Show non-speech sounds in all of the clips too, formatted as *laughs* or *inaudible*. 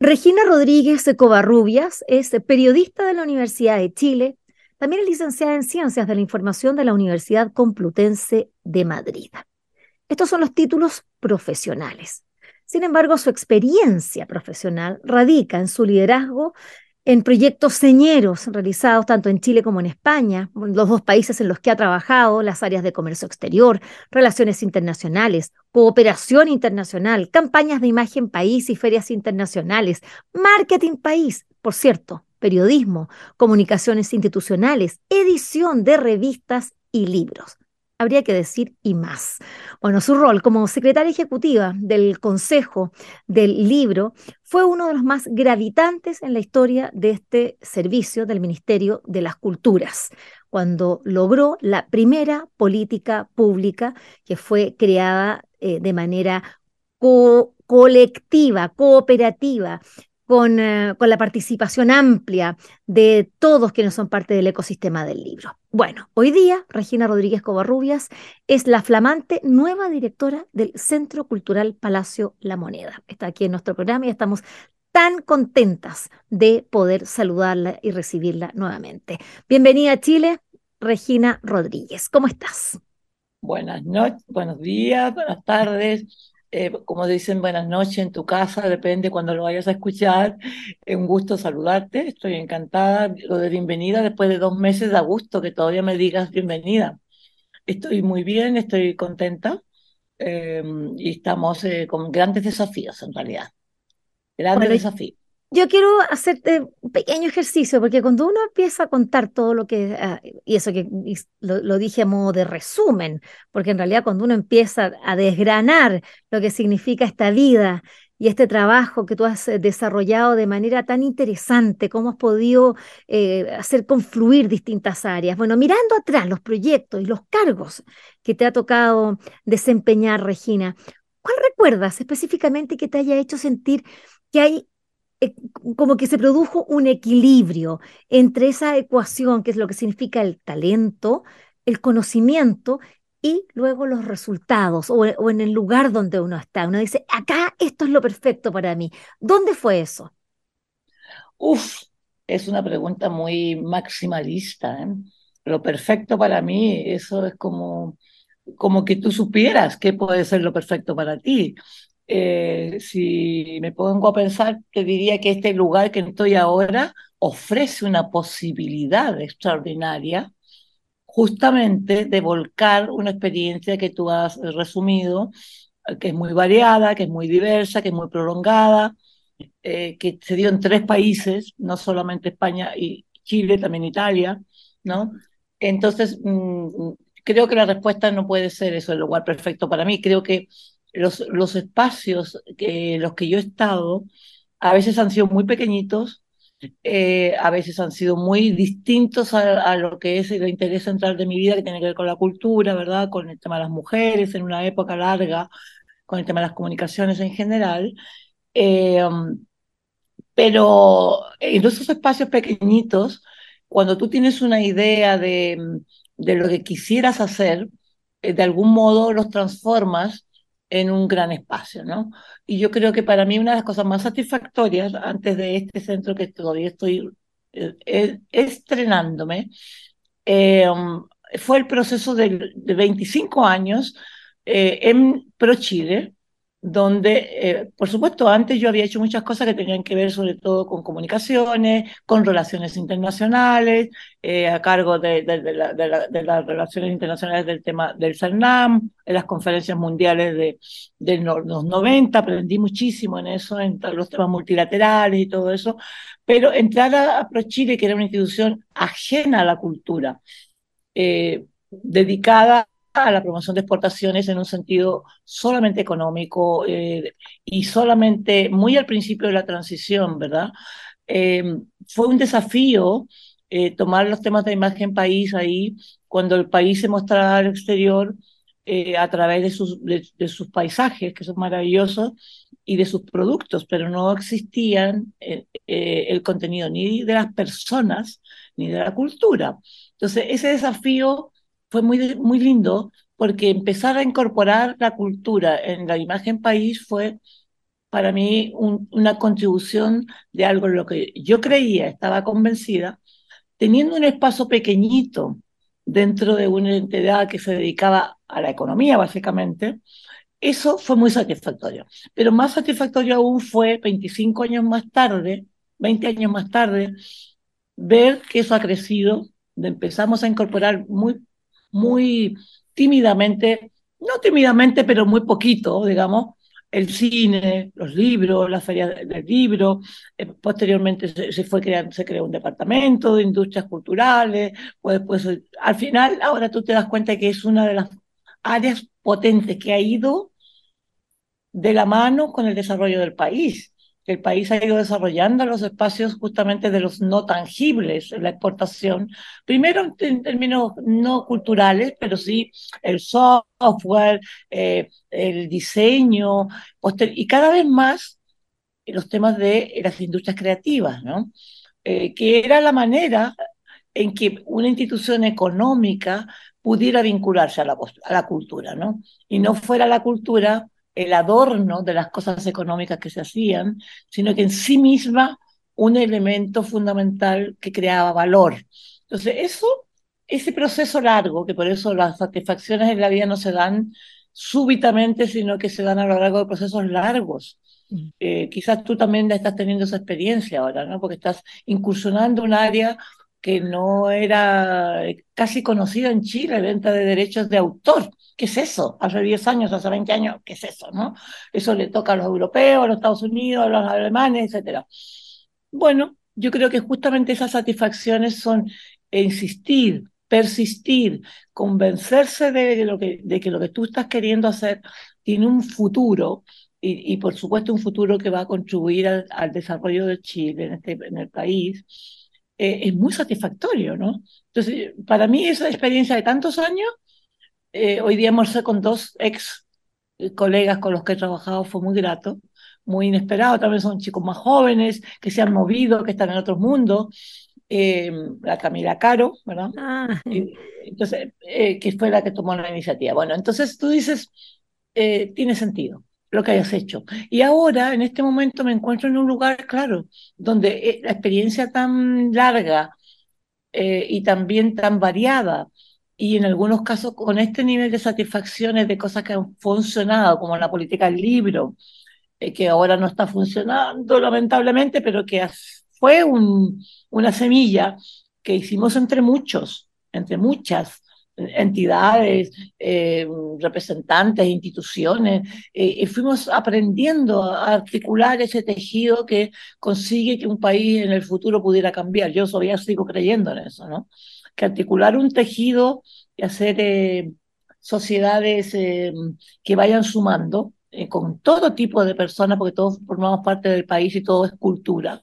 Regina Rodríguez Covarrubias es periodista de la Universidad de Chile, también es licenciada en Ciencias de la Información de la Universidad Complutense de Madrid. Estos son los títulos profesionales. Sin embargo, su experiencia profesional radica en su liderazgo en proyectos señeros realizados tanto en Chile como en España, los dos países en los que ha trabajado, las áreas de comercio exterior, relaciones internacionales, cooperación internacional, campañas de imagen país y ferias internacionales, marketing país, por cierto, periodismo, comunicaciones institucionales, edición de revistas y libros habría que decir y más. Bueno, su rol como secretaria ejecutiva del Consejo del Libro fue uno de los más gravitantes en la historia de este servicio del Ministerio de las Culturas, cuando logró la primera política pública que fue creada eh, de manera colectiva, cooperativa, con, eh, con, la participación amplia de todos quienes son parte del ecosistema del libro. Bueno, hoy día Regina Rodríguez Covarrubias es la flamante nueva directora del Centro Cultural Palacio La Moneda. Está aquí en nuestro programa y estamos tan contentas de poder saludarla y recibirla nuevamente. Bienvenida a Chile, Regina Rodríguez. ¿Cómo estás? Buenas noches, buenos días, buenas tardes. Eh, como dicen, buenas noches en tu casa, depende cuando lo vayas a escuchar. Es un gusto saludarte, estoy encantada. Lo de bienvenida después de dos meses da gusto que todavía me digas bienvenida. Estoy muy bien, estoy contenta eh, y estamos eh, con grandes desafíos en realidad. Grandes desafíos. Yo quiero hacerte un pequeño ejercicio, porque cuando uno empieza a contar todo lo que, ah, y eso que lo, dije a modo de resumen, porque en realidad cuando uno empieza a desgranar lo que significa esta vida y este trabajo que tú has eh, desarrollado de manera tan interesante, cómo has podido eh, hacer confluir distintas áreas. Bueno, mirando atrás los proyectos y los cargos que te ha tocado desempeñar, Regina, ¿cuál recuerdas específicamente que te haya hecho sentir que hay como que se produjo un equilibrio entre esa ecuación, que es lo que significa el talento, el conocimiento y luego los resultados o, en el lugar donde uno está. Uno dice, acá esto es lo perfecto para mí. ¿Dónde fue eso? Uf, es una pregunta muy maximalista. ¿eh? Lo perfecto para mí, eso es como, como que tú supieras qué puede ser lo perfecto para ti. Eh, si me pongo a pensar, te diría que este lugar que estoy ahora ofrece una posibilidad extraordinaria justamente de volcar una experiencia que tú has resumido, que es muy variada, que es muy diversa, que es muy prolongada, eh, que se dio en tres países, no solamente España y Chile, también Italia, ¿no? Entonces, mm, creo que la respuesta no puede ser eso, el lugar perfecto para mí. Creo que los, los espacios que los que yo he estado a veces han sido muy pequeñitos, eh, a veces han sido muy distintos a, lo que es el interés central de mi vida, que tiene que ver con la cultura, ¿verdad? Con el tema de las mujeres en una época larga, con el tema de las comunicaciones en general. Eh, pero en esos espacios pequeñitos, cuando tú tienes una idea de, de lo que quisieras hacer, eh, de algún modo los transformas en un gran espacio, ¿no? Y yo creo que para mí una de las cosas más satisfactorias antes de este centro que todavía estoy eh, estrenándome, eh, fue el proceso de, de 25 años eh, en ProChile, donde, eh, por supuesto, antes yo había hecho muchas cosas que tenían que ver sobre todo con comunicaciones, con relaciones internacionales, eh, a cargo de, las relaciones internacionales del tema del CERNAM, en las conferencias mundiales de, los 90, aprendí muchísimo en eso, en los temas multilaterales y todo eso, pero entrar a, ProChile, que era una institución ajena a la cultura, eh, dedicada a la promoción de exportaciones en un sentido solamente económico eh, y solamente muy al principio de la transición, ¿verdad? Eh, fue un desafío eh, tomar los temas de imagen país ahí cuando el país se mostraba al exterior a través de sus, de, sus paisajes, que son maravillosos, y de sus productos, pero no existían el contenido ni de las personas ni de la cultura. Entonces, ese desafío fue muy, muy lindo porque empezar a incorporar la cultura en la imagen país fue para mí una contribución de algo en lo que yo creía, estaba convencida, teniendo un espacio pequeñito dentro de una entidad que se dedicaba a la economía, básicamente, eso fue muy satisfactorio. Pero más satisfactorio aún fue 25 años más tarde, 20 años más tarde, ver que eso ha crecido, empezamos a incorporar muy, muy tímidamente, no tímidamente, pero muy poquito, digamos, el cine, los libros, la feria del libro, eh, posteriormente se, fue creando, se creó un departamento de industrias culturales, pues, pues al final ahora tú te das cuenta que es una de las áreas potentes que ha ido de la mano con el desarrollo del país el país ha ido desarrollando los espacios justamente de los no tangibles en la exportación, primero en términos no culturales, pero sí el software, eh, el diseño, y cada vez más los temas de las industrias creativas, ¿no? Eh, que era la manera en que una institución económica pudiera vincularse a la, a la cultura, ¿no? Y no fuera la cultura el adorno de las cosas económicas que se hacían, sino que en sí misma un elemento fundamental que creaba valor. Entonces, eso, ese proceso largo, que por eso las satisfacciones en la vida no se dan súbitamente, sino que se dan a lo largo de procesos largos. Mm. Eh, quizás tú también estás teniendo esa experiencia ahora, ¿no? Porque estás incursionando un área que no era casi conocida en Chile, venta de derechos de autor. ¿Qué es eso? Hace 10 años, hace 20 años, ¿qué es eso? ¿no? Eso le toca a los europeos, a los Estados Unidos, a los alemanes, etc. Bueno, yo creo que justamente esas satisfacciones son insistir, persistir, convencerse de, lo que, de que lo que tú estás queriendo hacer tiene un futuro y, por supuesto un futuro que va a contribuir al, desarrollo de Chile en, este, en el país eh, es muy satisfactorio, ¿no? Entonces, para mí esa experiencia de tantos años, eh, hoy día almorcé con dos ex eh, colegas con los que he trabajado, fue muy grato, muy inesperado, también son chicos más jóvenes, que se han movido, que están en otros mundos, la Camila Caro, ¿verdad? Ah. entonces, que fue la que tomó la iniciativa. Bueno, entonces tú dices, tiene sentido lo que hayas hecho. Y ahora, en este momento, me encuentro en un lugar, claro, donde eh, la experiencia tan larga eh, y también tan variada, y en algunos casos con este nivel de satisfacciones de cosas que han funcionado, como la política del libro, eh, que ahora no está funcionando lamentablemente, pero que fue un, una semilla que hicimos entre muchos, entre muchas, entidades, eh, representantes, instituciones, eh, y fuimos aprendiendo a articular ese tejido que consigue que un país en el futuro pudiera cambiar. Yo todavía sigo creyendo en eso, ¿no? Que articular un tejido y hacer eh, sociedades que vayan sumando con todo tipo de personas, porque todos formamos parte del país y todo es cultura,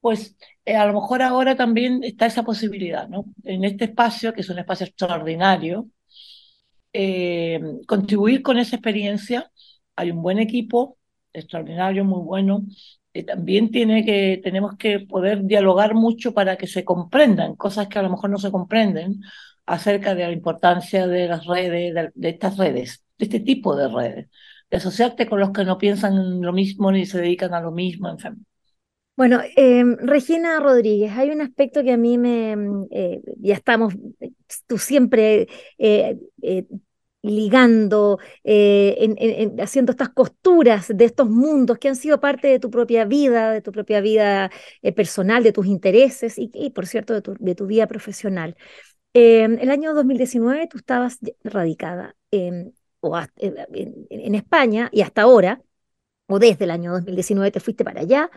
pues eh, a lo mejor ahora también está esa posibilidad, ¿no? En este espacio, que es un espacio extraordinario, eh, contribuir con esa experiencia. Hay un buen equipo, extraordinario, muy bueno. Eh, también tiene que, tenemos que poder dialogar mucho para que se comprendan cosas que a lo mejor no se comprenden acerca de la importancia de las redes, de, de estas redes, de este tipo de redes, de asociarte con los que no piensan lo mismo ni se dedican a lo mismo, en fin. Bueno, em, Regina Rodríguez, hay un aspecto que a mí me, mm, eh, ya estamos, tú siempre eh, eh, ligando, haciendo estas costuras de estos mundos que han sido parte de tu propia vida, de tu propia vida personal, de tus intereses y, por cierto, de tu, de tu vida profesional. Em, el año 2019 tú estabas radicada en, en España y hasta ahora o desde el año 2019 te fuiste para allá.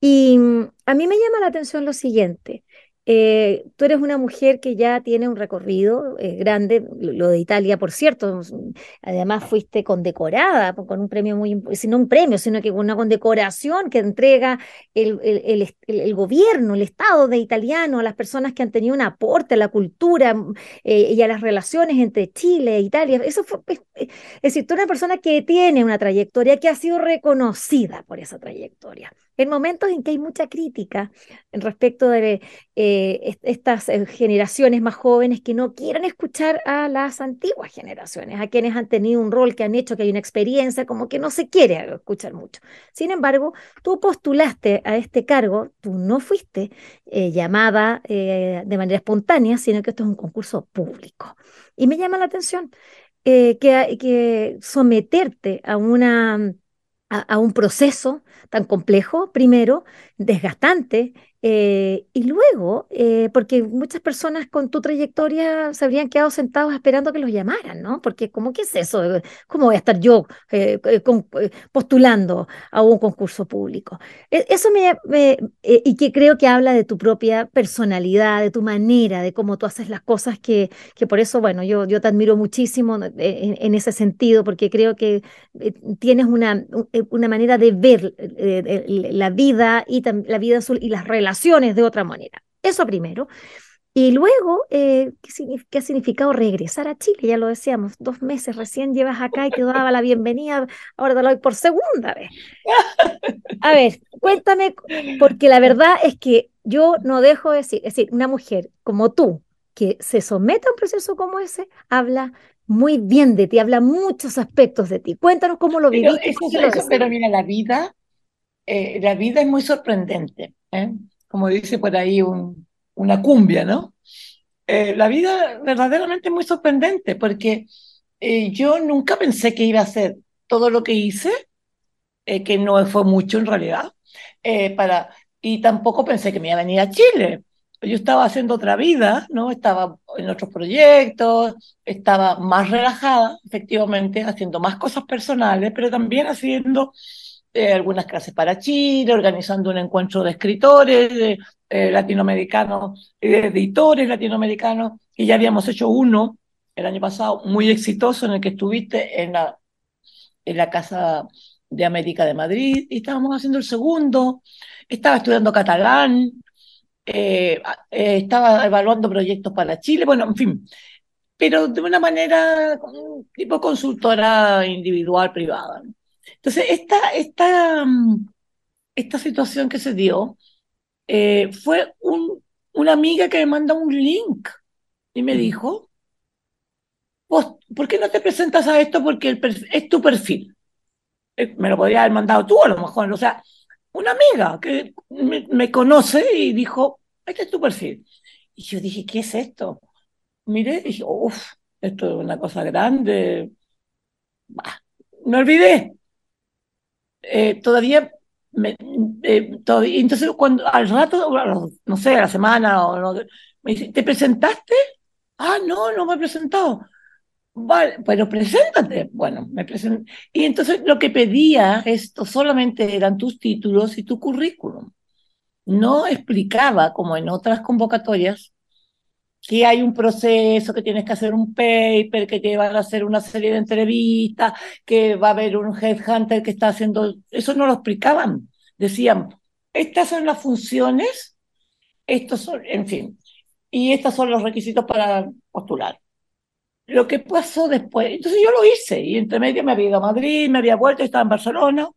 Y mm, a mí me llama la atención lo siguiente. Eh, tú eres una mujer que ya tiene un recorrido eh, grande, lo de Italia, por cierto, además fuiste condecorada con un premio muy, no un premio, sino que con una condecoración que entrega el, gobierno, el Estado de italiano a las personas que han tenido un aporte a la cultura eh, y a las relaciones entre Chile e Italia. Eso fue, es decir, tú eres una persona que tiene una trayectoria que ha sido reconocida por esa trayectoria. En momentos en que hay mucha crítica respecto de eh, estas eh, generaciones más jóvenes que no quieren escuchar a las antiguas generaciones, a quienes han tenido un rol, que han hecho, que hay una experiencia, como que no se quiere escuchar mucho. Sin embargo, tú postulaste a este cargo, tú no fuiste llamada de manera espontánea, sino que esto es un concurso público. Y me llama la atención que, que someterte a una a, un proceso tan complejo, primero, desgastante, eh, y luego, eh, porque muchas personas con tu trayectoria se habrían quedado sentados esperando que los llamaran, ¿no? Porque, ¿cómo qué es eso? ¿Cómo voy a estar yo eh, postulando a un concurso público? E, eso me, y que creo que habla de tu propia personalidad, de tu manera, de cómo tú haces las cosas, que, que por eso, bueno, yo, yo te admiro muchísimo en, ese sentido, porque creo que tienes una, una manera de ver la vida y la vida azul y las relaciones de otra manera. Eso primero. Y luego, eh, ¿qué, ha significado regresar a Chile? Ya lo decíamos, dos meses recién llevas acá y te daba la bienvenida, ahora te lo doy por segunda vez. A ver, cuéntame, porque la verdad es que yo no dejo de decir, es decir, una mujer como tú, que se somete a un proceso como ese, habla muy bien de ti, habla muchos aspectos de ti. Cuéntanos cómo lo viviste. Pero, mira, la vida, eh, la vida es muy sorprendente. ¿eh? Como dice por ahí una cumbia, ¿no? Eh, la vida verdaderamente muy sorprendente porque eh, yo nunca pensé que iba a hacer todo lo que hice, eh, que no fue mucho en realidad, para, y tampoco pensé que me iba a venir a Chile. Yo estaba haciendo otra vida, ¿no? Estaba en otros proyectos, estaba más relajada, efectivamente, haciendo más cosas personales, pero también haciendo eh, algunas clases para Chile, organizando un encuentro de escritores eh, latinoamericanos, de editores latinoamericanos, y ya habíamos hecho uno el año pasado muy exitoso en el que estuviste en la, en la Casa de América de Madrid, y estábamos haciendo el segundo, estaba estudiando catalán, eh, estaba evaluando proyectos para Chile, bueno, en fin, pero de una manera tipo consultora individual, privada. Entonces, esta, esta, mm, esta situación que se dio eh, fue un, una amiga que me manda un link y me dijo, ¿por qué no te presentas a esto? Porque el es tu perfil. Eh, me lo podría haber mandado tú a lo mejor. O sea, una amiga que me, conoce y dijo, este es tu perfil. Y yo dije, ¿qué es esto? Miré y dije, uff, esto es una cosa grande. Bah, me olvidé. Eh, todavía, me, eh, entonces cuando al rato, no sé, a la semana, o me dice, ¿te presentaste? Ah, no, no me he presentado. Vale, pero preséntate. Bueno, me presenté. Y entonces lo que pedía esto solamente eran tus títulos y tu currículum. No explicaba, como en otras convocatorias, que hay un proceso, que tienes que hacer un paper, que te van a hacer una serie de entrevistas, que va a haber un headhunter que está haciendo... Eso no lo explicaban. Decían, estas son las funciones, estos son, en fin, y estos son los requisitos para postular. Lo que pasó después, entonces yo lo hice, y entre medio me había ido a Madrid, me había vuelto, estaba en Barcelona,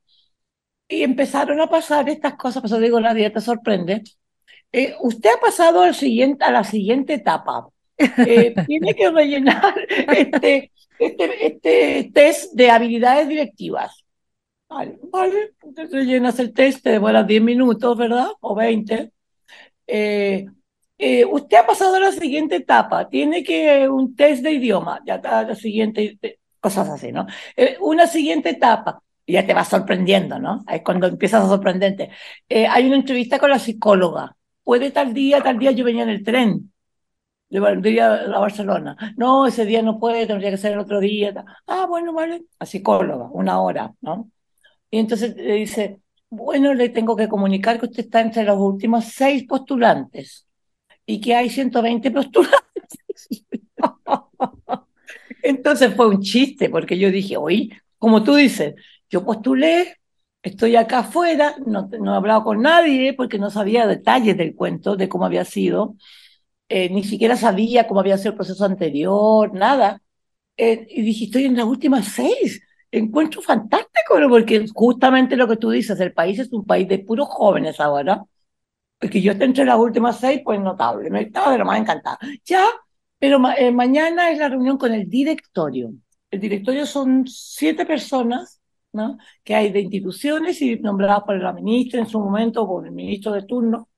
y empezaron a pasar estas cosas, por eso digo, la dieta sorprende, eh, usted ha pasado al siguiente, a la siguiente etapa. Eh, *laughs* tiene que rellenar este, este, este, test de habilidades directivas. Vale, vale. Entonces rellenas el test, te demoras 10 minutos, ¿verdad? O 20. Eh, usted ha pasado a la siguiente etapa. Tiene que un test de idioma. Ya está la siguiente, cosas así, ¿no? una siguiente etapa. Y ya te vas sorprendiendo, ¿no? Es cuando empiezas a sorprenderte. hay una entrevista con la psicóloga puede tal día, tal día yo venía en el tren, de a Barcelona. No, ese día no puede, tendría que ser el otro día. Ah, bueno, vale, a psicóloga, una hora, ¿no? Y entonces le dice, bueno, le tengo que comunicar que usted está entre los últimos seis postulantes y que hay 120 postulantes. *laughs* Entonces fue un chiste, porque yo dije, oye, como tú dices, yo postulé, Estoy acá afuera, no, no he hablado con nadie porque no sabía detalles del cuento, de cómo había sido. Eh, ni siquiera sabía cómo había sido el proceso anterior, nada. Eh, y dije, estoy en las últimas seis. Encuentro fantástico, porque justamente lo que tú dices, el país es un país de puros jóvenes ahora. que yo esté entre las últimas seis, pues notable, me estaba de lo más encantada. Ya, pero eh, mañana es la reunión con el directorio. El directorio son siete personas, ¿no? Que hay de instituciones y nombradas por la ministra en su momento, por el ministro de turno,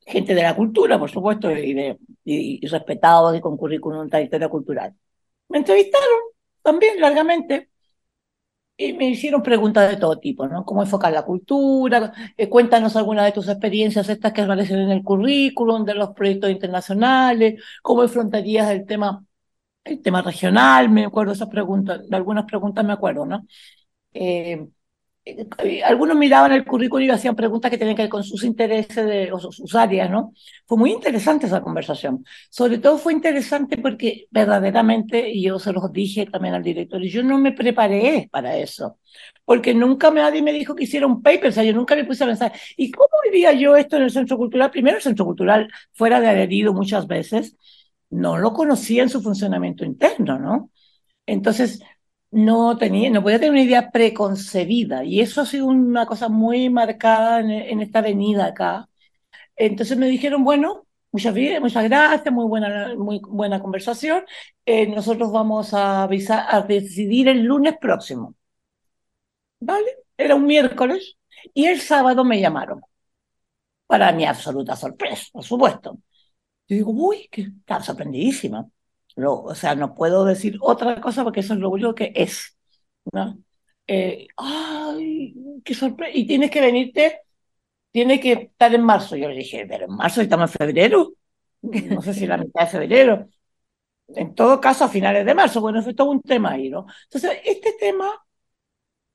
gente de la cultura, por supuesto, y, de, y, respetados y con currículum trayectoria cultural. Me entrevistaron también largamente y me hicieron preguntas de todo tipo, ¿no? Cómo enfocar la cultura, eh, cuéntanos algunas de tus experiencias, estas que aparecen en el currículum, de los proyectos internacionales, cómo enfrentarías el tema, el tema regional, me acuerdo esas preguntas, de algunas preguntas me acuerdo, ¿no? Eh, eh, algunos miraban el currículum y hacían preguntas que tenían que ver con sus intereses de, o sus áreas, ¿no? Fue muy interesante esa conversación. Sobre todo fue interesante porque verdaderamente, y yo se los dije también al director, yo no me preparé para eso, porque nunca nadie me dijo que hiciera un paper, o sea, yo nunca me puse a pensar, ¿y cómo vivía yo esto en el Centro Cultural? Primero, el Centro Cultural, fuera de adherido muchas veces, no lo conocía en su funcionamiento interno, ¿no? Entonces, no tenía, no podía tener una idea preconcebida y eso ha sido una cosa muy marcada en, esta avenida acá. Entonces me dijeron, bueno, muchas, muchas gracias, muy buena, muy buena conversación. Eh, nosotros vamos a, avisar, a decidir el lunes próximo. ¿Vale? Era un miércoles y el sábado me llamaron. Para mi absoluta sorpresa, por supuesto. Yo digo, uy, que estaba sorprendidísima o sea, no puedo decir otra cosa porque eso es lo único que es. ¿no? Eh, ¡Ay, qué sorpresa! Y tienes que venirte, tiene que estar en marzo. Yo le dije, pero en marzo estamos en febrero. No sé si la mitad de febrero. En todo caso, a finales de marzo. Bueno, fue todo un tema ahí, ¿no? Entonces, este tema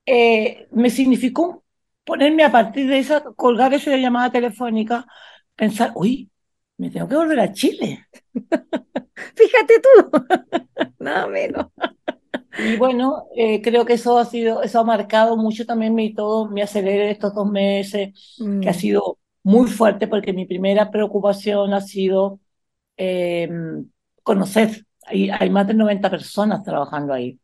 eh, me significó ponerme a partir de esa, colgar esa llamada telefónica, pensar, uy, me tengo que volver a Chile. *laughs* Fíjate tú, *laughs* nada menos. Y bueno, eh, creo que eso ha sido, eso ha marcado mucho también mi todo, mi acelere estos dos meses, que ha mm. sido muy fuerte porque mi primera preocupación ha sido em, conocer. Hay, hay, más de 90 personas trabajando ahí.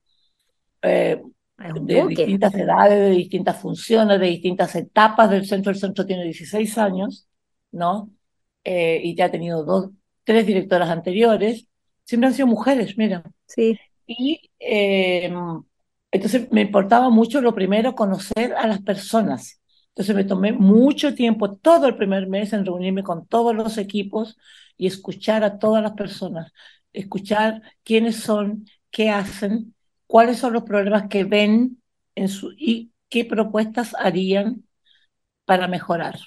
Eh, de distintas edades, de distintas funciones, de distintas etapas del centro. El centro tiene 16 años, ¿no? Eh, y ya ha tenido dos, tres directoras anteriores, siempre han sido mujeres, mira. Sí. Y em, entonces me importaba mucho lo primero, conocer a las personas. Entonces me tomé mucho tiempo, todo el primer mes, en reunirme con todos los equipos y escuchar a todas las personas, escuchar quiénes son, qué hacen, cuáles son los problemas que ven en su, y qué propuestas harían para mejorar.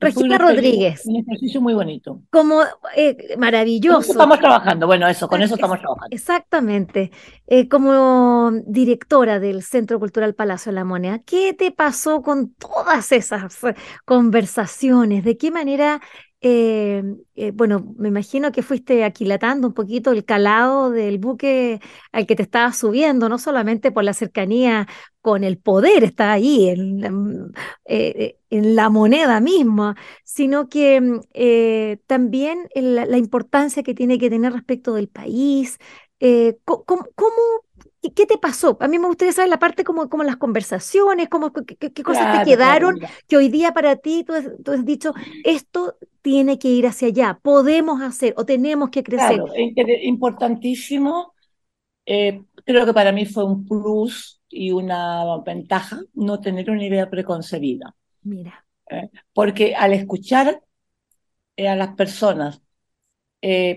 Regina Rodríguez. Un ejercicio muy bonito. Como eh, maravilloso. Estamos trabajando, bueno, eso, con eso estamos trabajando. Exactamente. Eh, como directora del Centro Cultural Palacio de la Moneda, ¿qué te pasó con todas esas conversaciones? ¿De qué manera eh, eh, bueno, me imagino que fuiste aquilatando un poquito el calado del buque al que te estabas subiendo, no solamente por la cercanía con el poder, está ahí en, eh, la moneda misma, sino que mm, también la, importancia que tiene que tener respecto del país. ¿cómo, cómo ¿Qué te pasó? A mí me gustaría saber la parte como, como las conversaciones, como, qué, cosas te quedaron, que hoy día para ti tú has, dicho, esto tiene que ir hacia allá, podemos hacer o tenemos que crecer. Claro, importantísimo. Eh, creo que para mí fue un plus y una ventaja no tener una idea preconcebida. Mira. Eh, porque al escuchar eh, a las personas,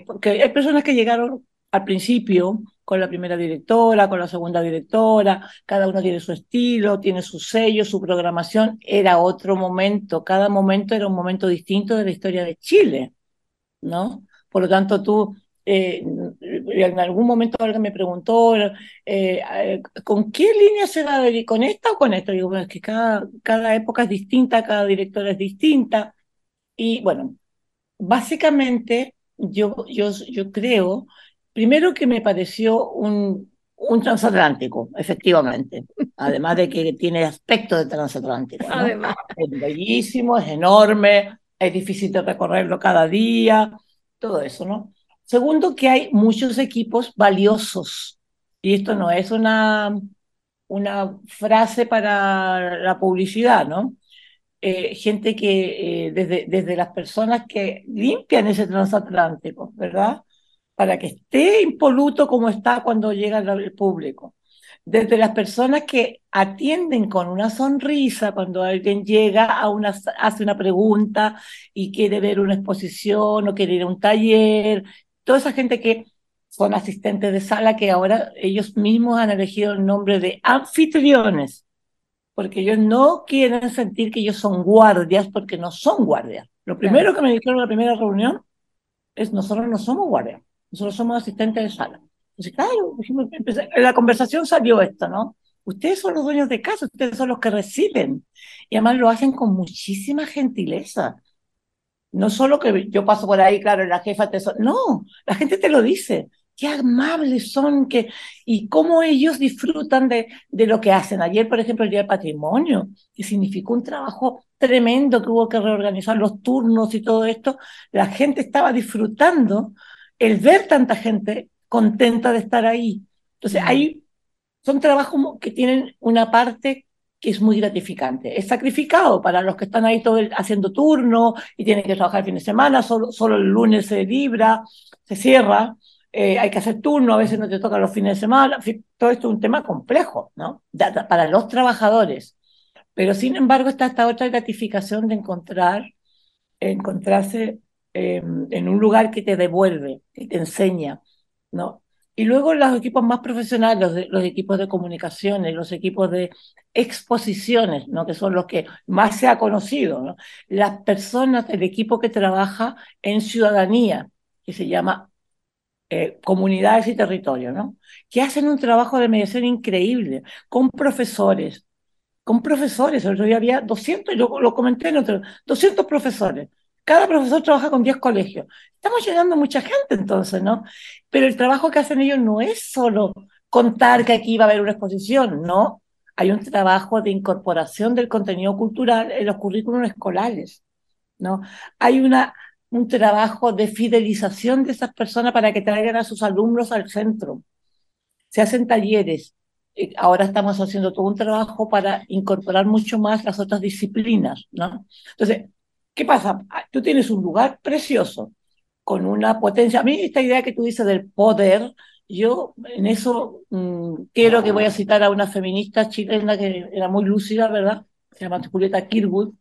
porque hay personas que llegaron al principio con la primera directora, con la segunda directora, cada uno tiene su estilo, tiene su sello, su programación, era otro momento, cada momento era un momento distinto de la historia de Chile, ¿no? Por lo tanto, tú, eh, en algún momento alguien me preguntó, eh, eh, ¿con qué línea se va a ver? ¿Con esta o con esta? Digo, bueno, es que cada, cada época es distinta, cada directora es distinta. Y bueno, básicamente yo, yo, yo creo Primero que me pareció un, un transatlántico, efectivamente, además de que tiene aspecto de transatlántico. Además. Es bellísimo, es enorme, es difícil de recorrerlo cada día, todo eso, ¿no? Segundo, que hay muchos equipos valiosos, y esto no es una, una frase para la publicidad, ¿no? eh, gente que, eh, desde, desde las personas que limpian ese transatlántico, ¿verdad? Para que esté impoluto como está cuando llega el público. Desde las personas que atienden con una sonrisa cuando alguien llega a una, hace una pregunta y quiere ver una exposición o quiere ir a un taller, toda esa gente que son asistentes de sala que ahora ellos mismos han elegido el nombre de anfitriones porque ellos no quieren sentir que ellos son guardias, porque no son guardias. Lo primero que me dijeron en la primera reunión es, nosotros no somos guardias, nosotros somos asistentes de sala. Entonces, claro, en la conversación salió esto, ¿no? Ustedes son los dueños de casa, ustedes son los que reciben. Y además lo hacen con muchísima gentileza. No solo que yo paso por ahí, claro, la jefa te... No, la gente te lo dice qué amables son que, y cómo ellos disfrutan de, de lo que hacen. Ayer, por ejemplo, el Día del Patrimonio, que significó un trabajo tremendo que hubo que reorganizar los turnos y todo esto, la gente estaba disfrutando el ver tanta gente contenta de estar ahí. Entonces, hay, son trabajos que tienen una parte que es muy gratificante. Es sacrificado para los que están ahí todo haciendo turno y tienen que trabajar el fin de semana, solo, solo el lunes se libra, se cierra, eh, hay que hacer turno, a veces no te toca los fines de semana, todo esto es un tema complejo, ¿no? para los trabajadores. Pero sin embargo está esta otra gratificación de encontrar, encontrarse em, en un lugar que te devuelve, que te enseña, ¿no? Y luego los equipos más profesionales, los, los equipos de comunicaciones, los equipos de exposiciones, ¿no? que son los que más se ha conocido, ¿no? las personas, el equipo que trabaja en ciudadanía, que se llama eh, comunidades y territorios, ¿no? Que hacen un trabajo de mediación increíble con profesores, con profesores. El otro día había 200, yo lo comenté en otro, 200 profesores. Cada profesor trabaja con 10 colegios. Estamos llegando a mucha gente entonces, ¿no? Pero el trabajo que hacen ellos no es solo contar que aquí va a haber una exposición, no. Hay un trabajo de incorporación del contenido cultural en los currículos escolares, ¿no? Hay una un trabajo de fidelización de esas personas para que traigan a sus alumnos al centro. Se hacen talleres. Eh, ahora estamos haciendo todo un trabajo para incorporar mucho más las otras disciplinas, ¿no? Entonces, ¿qué pasa? Ah, tú tienes un lugar precioso, con una potencia. A mí esta idea que tú dices del poder, yo en eso mm, quiero que voy a citar a una feminista chilena que era muy lúcida, ¿verdad? Se llama Julieta Kirwood,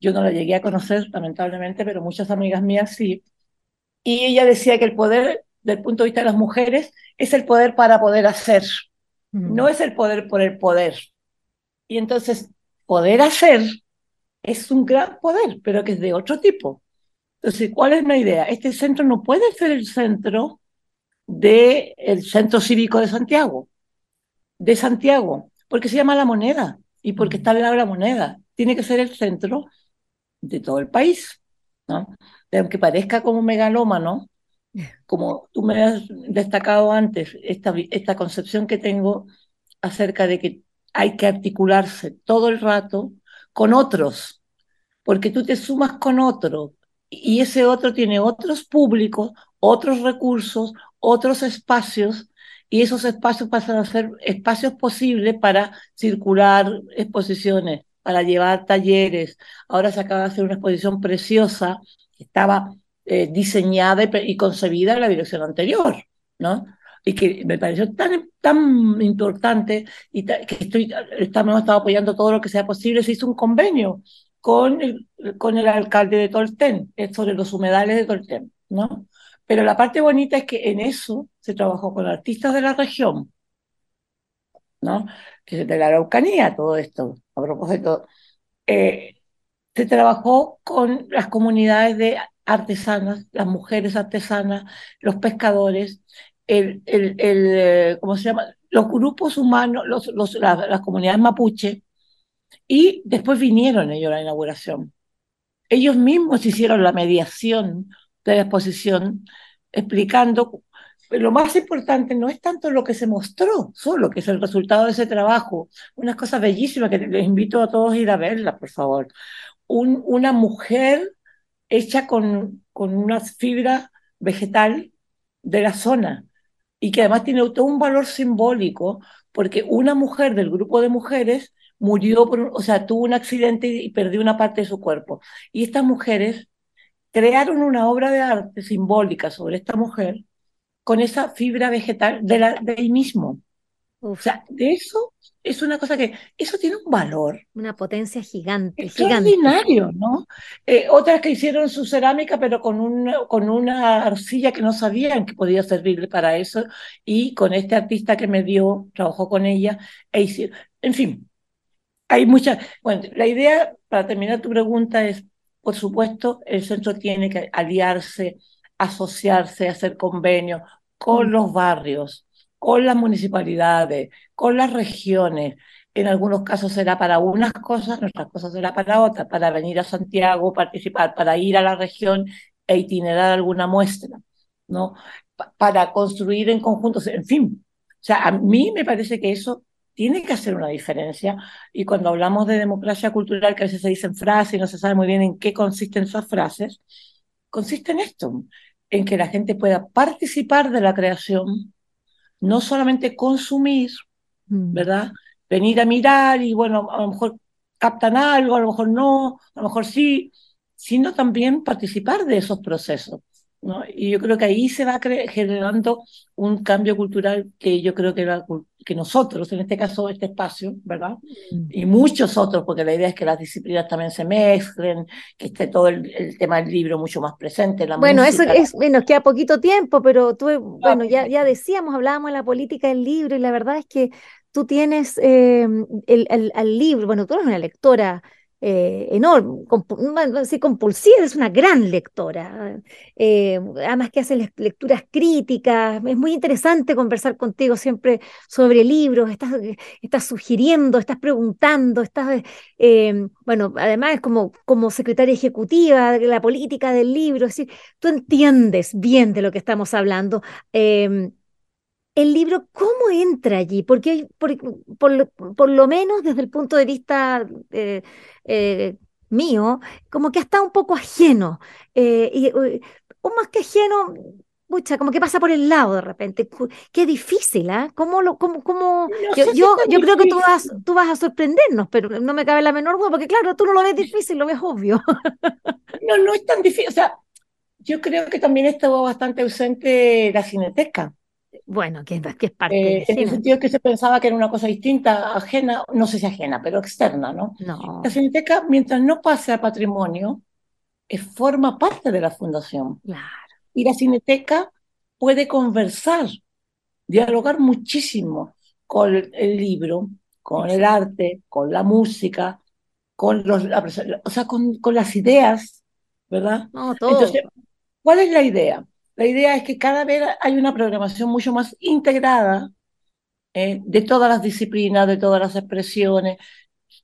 yo no la llegué a conocer, lamentablemente, pero muchas amigas mías sí. Y ella decía que el poder, del punto de vista de las mujeres, es el poder para poder hacer, mm. no es el poder por el poder. Y entonces, poder hacer es un gran poder, pero que es de otro tipo. Entonces, ¿cuál es la idea? Este centro no puede ser el centro del el Centro Cívico de Santiago, de Santiago, porque se llama La Moneda y porque está en la Moneda. Tiene que ser el centro de todo el país. Aunque parezca como megalómano, como tú me has destacado antes, esta, esta concepción que tengo acerca de que hay que articularse todo el rato con otros, porque tú te sumas con otro y ese otro tiene otros públicos, otros recursos, otros espacios y esos espacios pasan a ser espacios posibles para circular exposiciones, para llevar talleres. Ahora se acaba de hacer una exposición preciosa que estaba eh, diseñada y, concebida en la dirección anterior, ¿no? Y que me pareció tan, tan importante y que estoy, estamos estado apoyando todo lo que sea posible. Se hizo un convenio con el, con el alcalde de Tolten eh, sobre los humedales de Tolten, ¿no? Pero la parte bonita es que en eso se trabajó con artistas de la región, ¿no? De la Araucanía todo esto, a propósito, eh, se trabajó con las comunidades de artesanas, las mujeres artesanas, los pescadores, el, el, el eh, ¿cómo se llama? Los grupos humanos, los, los, las comunidades mapuche, y después vinieron ellos a la inauguración. Ellos mismos hicieron la mediación de la exposición, explicando lo más importante no es tanto lo que se mostró, solo que es el resultado de ese trabajo. Unas cosas bellísimas que les invito a todos a ir a verla, por favor. Un, una mujer hecha con, con una fibra vegetal de la zona y que además tiene todo un valor simbólico porque una mujer del grupo de mujeres murió, por, o sea, tuvo un accidente y perdió una parte de su cuerpo. Y estas mujeres crearon una obra de arte simbólica sobre esta mujer con esa fibra vegetal de, la, de ahí mismo. O sea, de eso es una cosa que, eso tiene un valor. Una potencia gigante. Extraordinario, ¿no? Eh, otras que hicieron su cerámica, pero con una, con una arcilla que no sabían que podía servirle para eso, y con este artista que me dio, trabajó con ella, e hicieron. En fin, hay muchas. Bueno, la idea, para terminar tu pregunta, es, por supuesto, el centro tiene que aliarse, asociarse, hacer convenios con mm. los barrios con las municipalidades, con las regiones. En algunos casos será para unas cosas, en otras cosas será para otras, para venir a Santiago, participar, para ir a la región e itinerar alguna muestra, ¿no? para construir en conjunto, en fin. O sea, a mí me parece que eso tiene que hacer una diferencia. Y cuando hablamos de democracia cultural, que a veces se dicen frases y no se sabe muy bien en qué consisten esas frases, consiste en esto, en que la gente pueda participar de la creación, no solamente consumir, mm. ¿verdad? Venir a mirar y bueno, a lo mejor captan algo, a lo mejor no, a lo mejor sí, sino también participar de esos procesos. ¿No? Y yo creo que ahí se va generando un cambio cultural que yo creo que, que nosotros, en este caso este espacio, ¿verdad? Mm. Y muchos otros, porque la idea es que las disciplinas también se mezclen, que esté todo el, tema del libro mucho más presente. La bueno, eso es, bueno, queda poquito tiempo, pero tú, bueno, ya, ya decíamos, hablábamos de la política del libro y la verdad es que tú tienes eh, el, el, el libro, bueno, tú eres una lectora eh, enorme, compulsiva, es una gran lectora, eh, además que hace lecturas críticas, es muy interesante conversar contigo siempre sobre libros, estás, sugiriendo, estás preguntando, estás, eh, bueno, además como, como secretaria ejecutiva de la política del libro, es decir, tú entiendes bien de lo que estamos hablando. El libro, ¿cómo entra allí? Porque por, por, lo menos desde el punto de vista eh, eh, mío, como que está un poco ajeno. Eh, y, o más que ajeno, mucha, como que pasa por el lado de repente. Qué difícil, ¿ah? ¿Cómo lo, cómo, cómo... yo, yo, yo creo que tú vas, tú vas a sorprendernos, pero no me cabe la menor duda, porque claro, tú no lo ves difícil, lo ves obvio. no, no es tan difícil. O sea, yo creo que también estuvo bastante ausente la cineteca. Bueno, que, es parte eh, En el sentido que se pensaba que era una cosa distinta, ajena, no sé si ajena, pero externa, ¿no? No. La Cineteca, mientras no pase a patrimonio, eh, forma parte de la fundación. Claro. Y la Cineteca puede conversar, dialogar muchísimo con el libro, con el arte, con la música, con los, o sea, con, con las ideas, ¿verdad? No, todo. Entonces, ¿cuál es la idea? La idea es que cada vez hay una programación mucho más integrada eh, de todas las disciplinas, de todas las expresiones.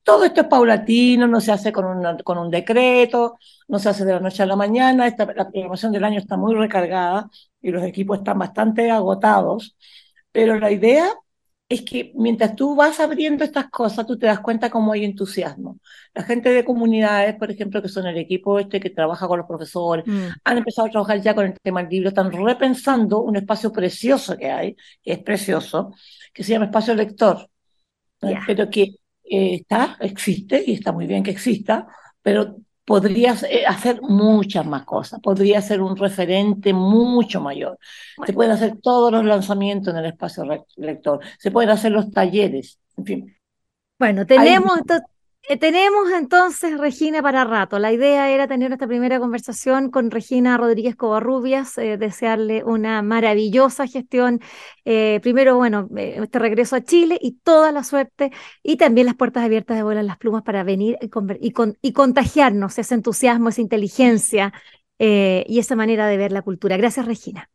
Todo esto es paulatino, no se hace con, con un decreto, no se hace de la noche a la mañana. Esta, la programación del año está muy recargada y los equipos están bastante agotados, pero la idea es que mientras tú vas abriendo estas cosas, tú te das cuenta cómo hay entusiasmo. La gente de comunidades, por ejemplo, que son el equipo este que trabaja con los profesores, mm. han empezado a trabajar ya con el tema del libro, están repensando un espacio precioso que hay, que es precioso, que se llama espacio lector, pero que eh, está, existe, y está muy bien que exista, pero podrías eh, hacer muchas más cosas, podría ser un referente mucho mayor. Se pueden hacer todos los lanzamientos en el espacio lector, se pueden hacer los talleres, en fin. Bueno, tenemos, eh, tenemos entonces Regina para rato. La idea era tener esta primera conversación con Regina Rodríguez Covarrubias, eh, desearle una maravillosa gestión. Eh, primero, bueno, este regreso a Chile y toda la suerte y también las puertas abiertas de Vuelan las Plumas para venir y, contagiarnos ese entusiasmo, esa inteligencia y esa manera de ver la cultura. Gracias, Regina.